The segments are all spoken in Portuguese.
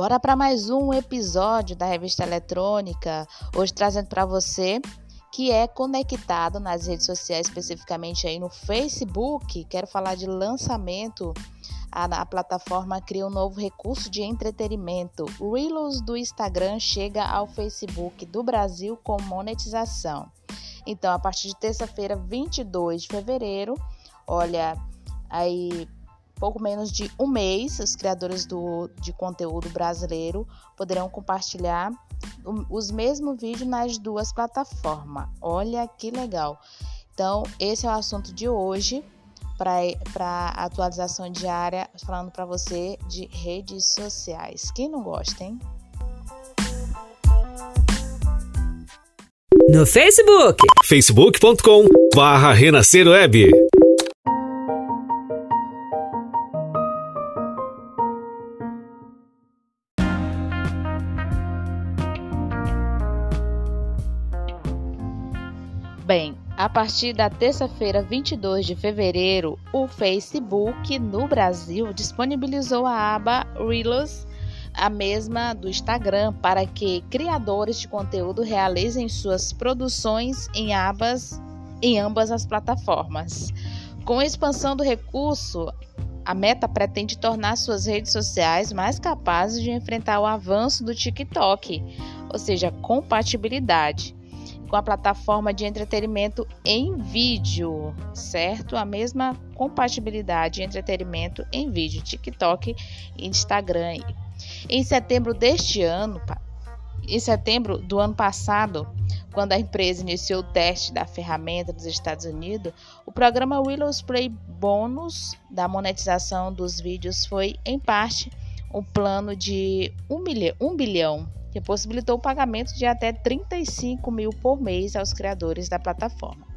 Bora para mais um episódio da revista eletrônica. Hoje trazendo para você que é conectado nas redes sociais, especificamente aí no Facebook. Quero falar de lançamento. A, a plataforma cria um novo recurso de entretenimento. Reels do Instagram chega ao Facebook do Brasil com monetização. Então, a partir de terça-feira, 22 de fevereiro, olha, aí pouco menos de um mês, os criadores do, de conteúdo brasileiro poderão compartilhar os mesmos vídeos nas duas plataformas. Olha que legal! Então, esse é o assunto de hoje para atualização diária, falando para você de redes sociais. Quem não gosta, hein? No Facebook, facebook.com barra Renascer Web. Bem, a partir da terça-feira, 22 de fevereiro, o Facebook no Brasil disponibilizou a aba Reels, a mesma do Instagram, para que criadores de conteúdo realizem suas produções em abas em ambas as plataformas. Com a expansão do recurso, a Meta pretende tornar suas redes sociais mais capazes de enfrentar o avanço do TikTok, ou seja, compatibilidade com a plataforma de entretenimento em vídeo, certo? A mesma compatibilidade de entretenimento em vídeo, TikTok e Instagram. Em setembro deste ano, em setembro do ano passado, quando a empresa iniciou o teste da ferramenta dos Estados Unidos, o programa Willows Play Bônus da monetização dos vídeos foi, em parte, um plano de 1 bilhão, 1 bilhão que possibilitou o pagamento de até 35 mil por mês aos criadores da plataforma.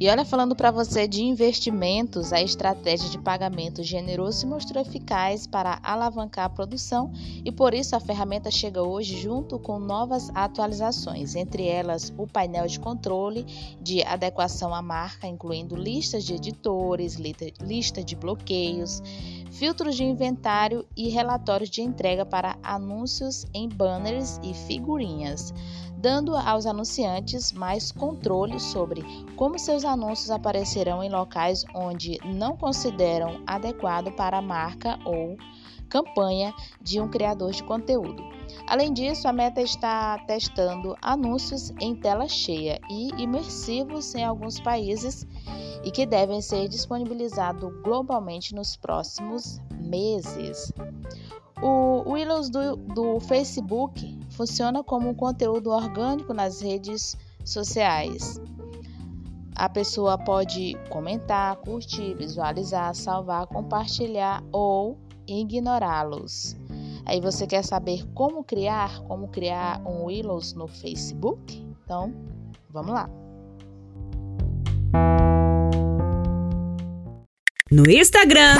E olha, falando para você de investimentos, a estratégia de pagamento generoso se mostrou eficaz para alavancar a produção e por isso a ferramenta chega hoje junto com novas atualizações, entre elas o painel de controle de adequação à marca, incluindo listas de editores, lista de bloqueios, filtros de inventário e relatórios de entrega para anúncios em banners e figurinhas dando aos anunciantes mais controle sobre como seus anúncios aparecerão em locais onde não consideram adequado para a marca ou campanha de um criador de conteúdo. Além disso, a Meta está testando anúncios em tela cheia e imersivos em alguns países e que devem ser disponibilizados globalmente nos próximos meses. O Willows do, do Facebook funciona como um conteúdo orgânico nas redes sociais. A pessoa pode comentar, curtir, visualizar, salvar, compartilhar ou ignorá-los. Aí você quer saber como criar, como criar um Willows no Facebook? Então, vamos lá. No Instagram,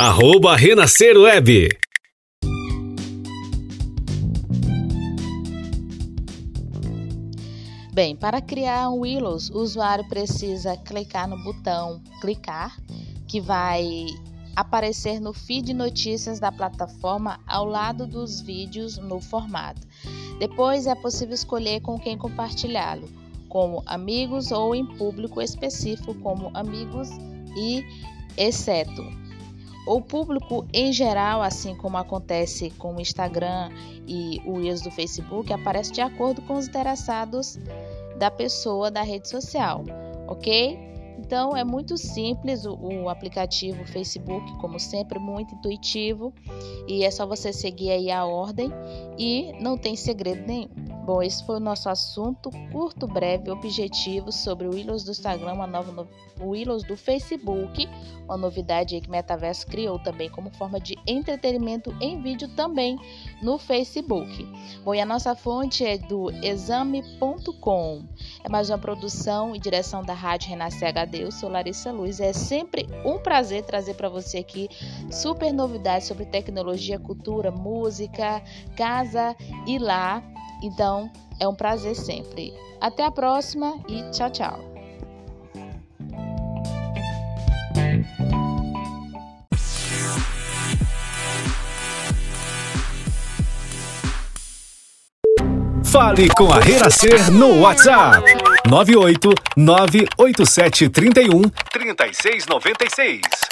arroba Renascer Web. Bem, para criar um Willows, o usuário precisa clicar no botão clicar, que vai aparecer no feed notícias da plataforma ao lado dos vídeos no formato. Depois é possível escolher com quem compartilhá-lo, como amigos ou em público específico, como amigos e exceto. O público em geral, assim como acontece com o Instagram e o Reels do Facebook, aparece de acordo com os interessados da pessoa da rede social, ok? Então é muito simples o, o, aplicativo Facebook, como sempre, muito intuitivo e é só você seguir aí a ordem e não tem segredo nenhum. Bom, esse foi o nosso assunto curto, breve, objetivo sobre o Willows do Instagram, uma nova no... o Willows do Facebook, uma novidade que Metaverso criou também como forma de entretenimento em vídeo também no Facebook. Bom, e a nossa fonte é do exame.com. É mais uma produção e direção da Rádio Renascer HD. Eu sou Larissa Luz. É sempre um prazer trazer para você aqui super novidades sobre tecnologia, cultura, música, casa e lá Então, é um prazer sempre. Até a próxima e tchau, tchau. Fale com a Renascer no WhatsApp 98 98731 3696.